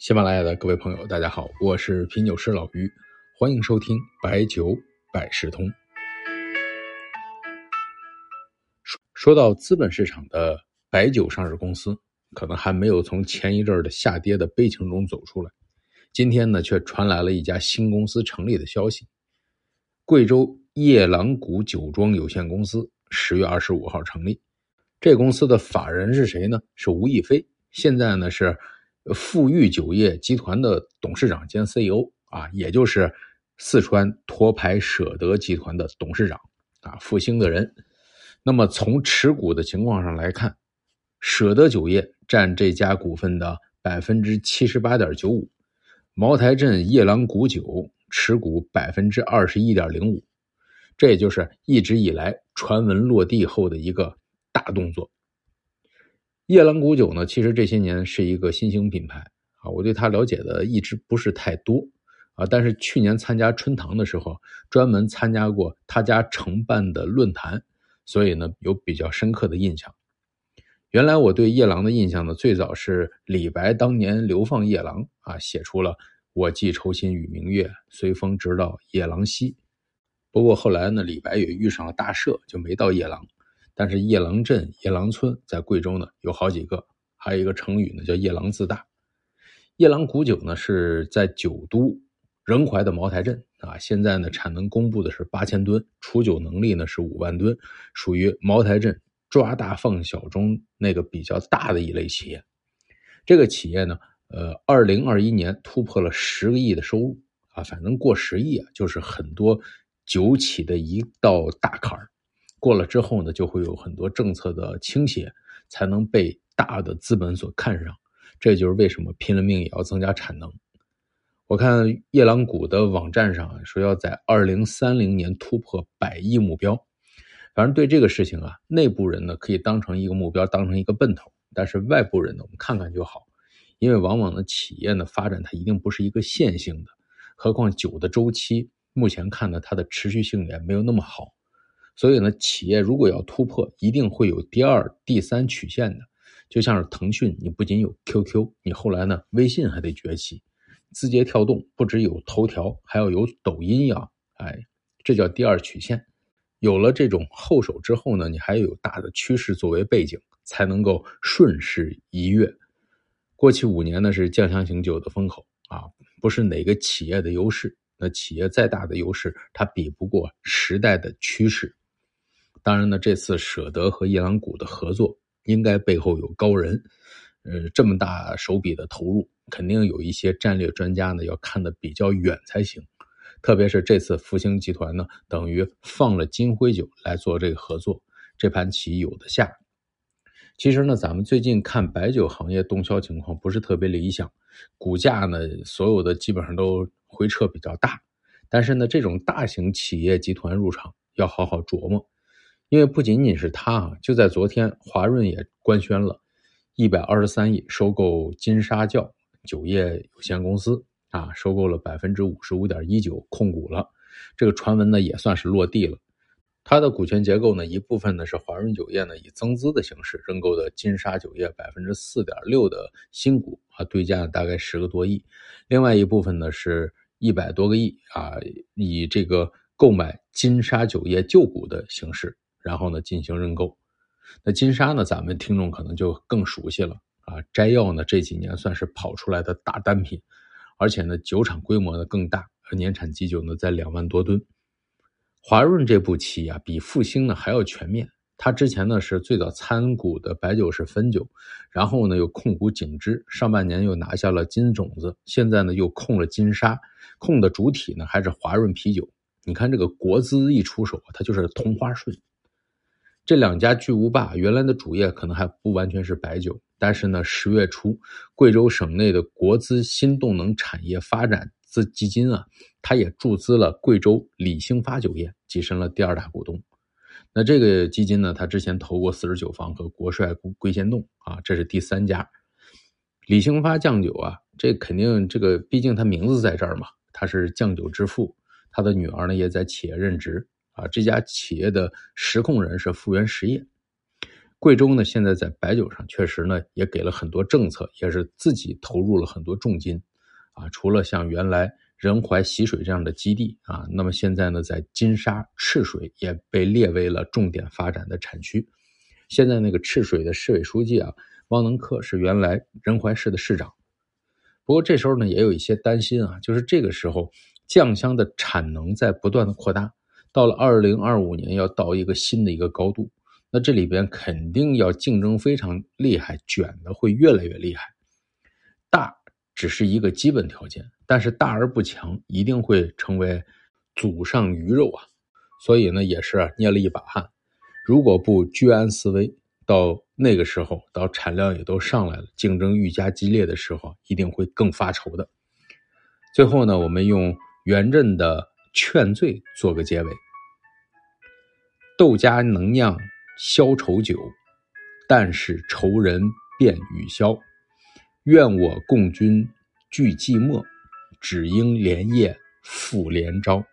喜马拉雅的各位朋友，大家好，我是品酒师老于，欢迎收听白酒百事通。说说到资本市场的白酒上市公司，可能还没有从前一阵的下跌的悲情中走出来。今天呢，却传来了一家新公司成立的消息：贵州夜郎谷酒庄有限公司十月二十五号成立。这公司的法人是谁呢？是吴亦飞，现在呢是。富裕酒业集团的董事长兼 CEO 啊，也就是四川沱牌舍得集团的董事长啊，复兴的人。那么从持股的情况上来看，舍得酒业占这家股份的百分之七十八点九五，茅台镇夜郎谷酒持股百分之二十一点零五，这也就是一直以来传闻落地后的一个大动作。夜郎谷酒呢，其实这些年是一个新兴品牌啊，我对它了解的一直不是太多啊。但是去年参加春堂的时候，专门参加过他家承办的论坛，所以呢有比较深刻的印象。原来我对夜郎的印象呢，最早是李白当年流放夜郎啊，写出了“我寄愁心与明月，随风直到夜郎西”。不过后来呢，李白也遇上了大赦，就没到夜郎。但是夜郎镇、夜郎村在贵州呢有好几个，还有一个成语呢叫“夜郎自大”。夜郎古酒呢是在九都仁怀的茅台镇啊，现在呢产能公布的是八千吨，储酒能力呢是五万吨，属于茅台镇抓大放小中那个比较大的一类企业。这个企业呢，呃，二零二一年突破了十个亿的收入啊，反正过十亿啊，就是很多酒企的一道大坎儿。过了之后呢，就会有很多政策的倾斜，才能被大的资本所看上。这就是为什么拼了命也要增加产能。我看夜郎谷的网站上说要在二零三零年突破百亿目标。反正对这个事情啊，内部人呢可以当成一个目标，当成一个奔头。但是外部人呢，我们看看就好，因为往往呢企业呢发展它一定不是一个线性的，何况酒的周期目前看呢它的持续性也没有那么好。所以呢，企业如果要突破，一定会有第二、第三曲线的。就像是腾讯，你不仅有 QQ，你后来呢，微信还得崛起；字节跳动不只有头条，还要有抖音呀。哎，这叫第二曲线。有了这种后手之后呢，你还有大的趋势作为背景，才能够顺势一跃。过去五年呢，是酱香型酒的风口啊，不是哪个企业的优势。那企业再大的优势，它比不过时代的趋势。当然呢，这次舍得和夜郎谷的合作，应该背后有高人。呃，这么大手笔的投入，肯定有一些战略专家呢，要看得比较远才行。特别是这次复兴集团呢，等于放了金辉酒来做这个合作，这盘棋有的下。其实呢，咱们最近看白酒行业动销情况不是特别理想，股价呢，所有的基本上都回撤比较大。但是呢，这种大型企业集团入场要好好琢磨。因为不仅仅是他啊，就在昨天，华润也官宣了，一百二十三亿收购金沙窖酒业有限公司啊，收购了百分之五十五点一九控股了。这个传闻呢也算是落地了。它的股权结构呢，一部分呢是华润酒业呢以增资的形式认购的金沙酒业百分之四点六的新股啊，对价大概十个多亿。另外一部分呢是一百多个亿啊，以这个购买金沙酒业旧股的形式。然后呢，进行认购。那金沙呢，咱们听众可能就更熟悉了啊。摘要呢，这几年算是跑出来的大单品，而且呢，酒厂规模呢更大，年产基酒呢在两万多吨。华润这步棋啊，比复兴呢还要全面。他之前呢是最早参股的白酒是汾酒，然后呢又控股景芝，上半年又拿下了金种子，现在呢又控了金沙，控的主体呢还是华润啤酒。你看这个国资一出手，它就是同花顺。这两家巨无霸原来的主业可能还不完全是白酒，但是呢，十月初，贵州省内的国资新动能产业发展资基金啊，它也注资了贵州李兴发酒业，跻身了第二大股东。那这个基金呢，它之前投过四十九方和国帅龟仙洞啊，这是第三家。李兴发酱酒啊，这肯定这个，毕竟他名字在这儿嘛，他是酱酒之父，他的女儿呢也在企业任职。啊，这家企业的实控人是富源实业，贵州呢，现在在白酒上确实呢也给了很多政策，也是自己投入了很多重金，啊，除了像原来仁怀习水这样的基地啊，那么现在呢，在金沙赤水也被列为了重点发展的产区。现在那个赤水的市委书记啊，汪能克是原来仁怀市的市长。不过这时候呢，也有一些担心啊，就是这个时候酱香的产能在不断的扩大，到了二零二五年要到一个新的一个高度。那这里边肯定要竞争非常厉害，卷的会越来越厉害。大只是一个基本条件，但是大而不强一定会成为祖上鱼肉啊！所以呢，也是捏了一把汗。如果不居安思危，到那个时候，到产量也都上来了，竞争愈加激烈的时候，一定会更发愁的。最后呢，我们用元稹的劝醉做个结尾：豆家能酿。消愁酒，但使愁人变雨消。愿我共君俱寂寞，只应连夜复连朝。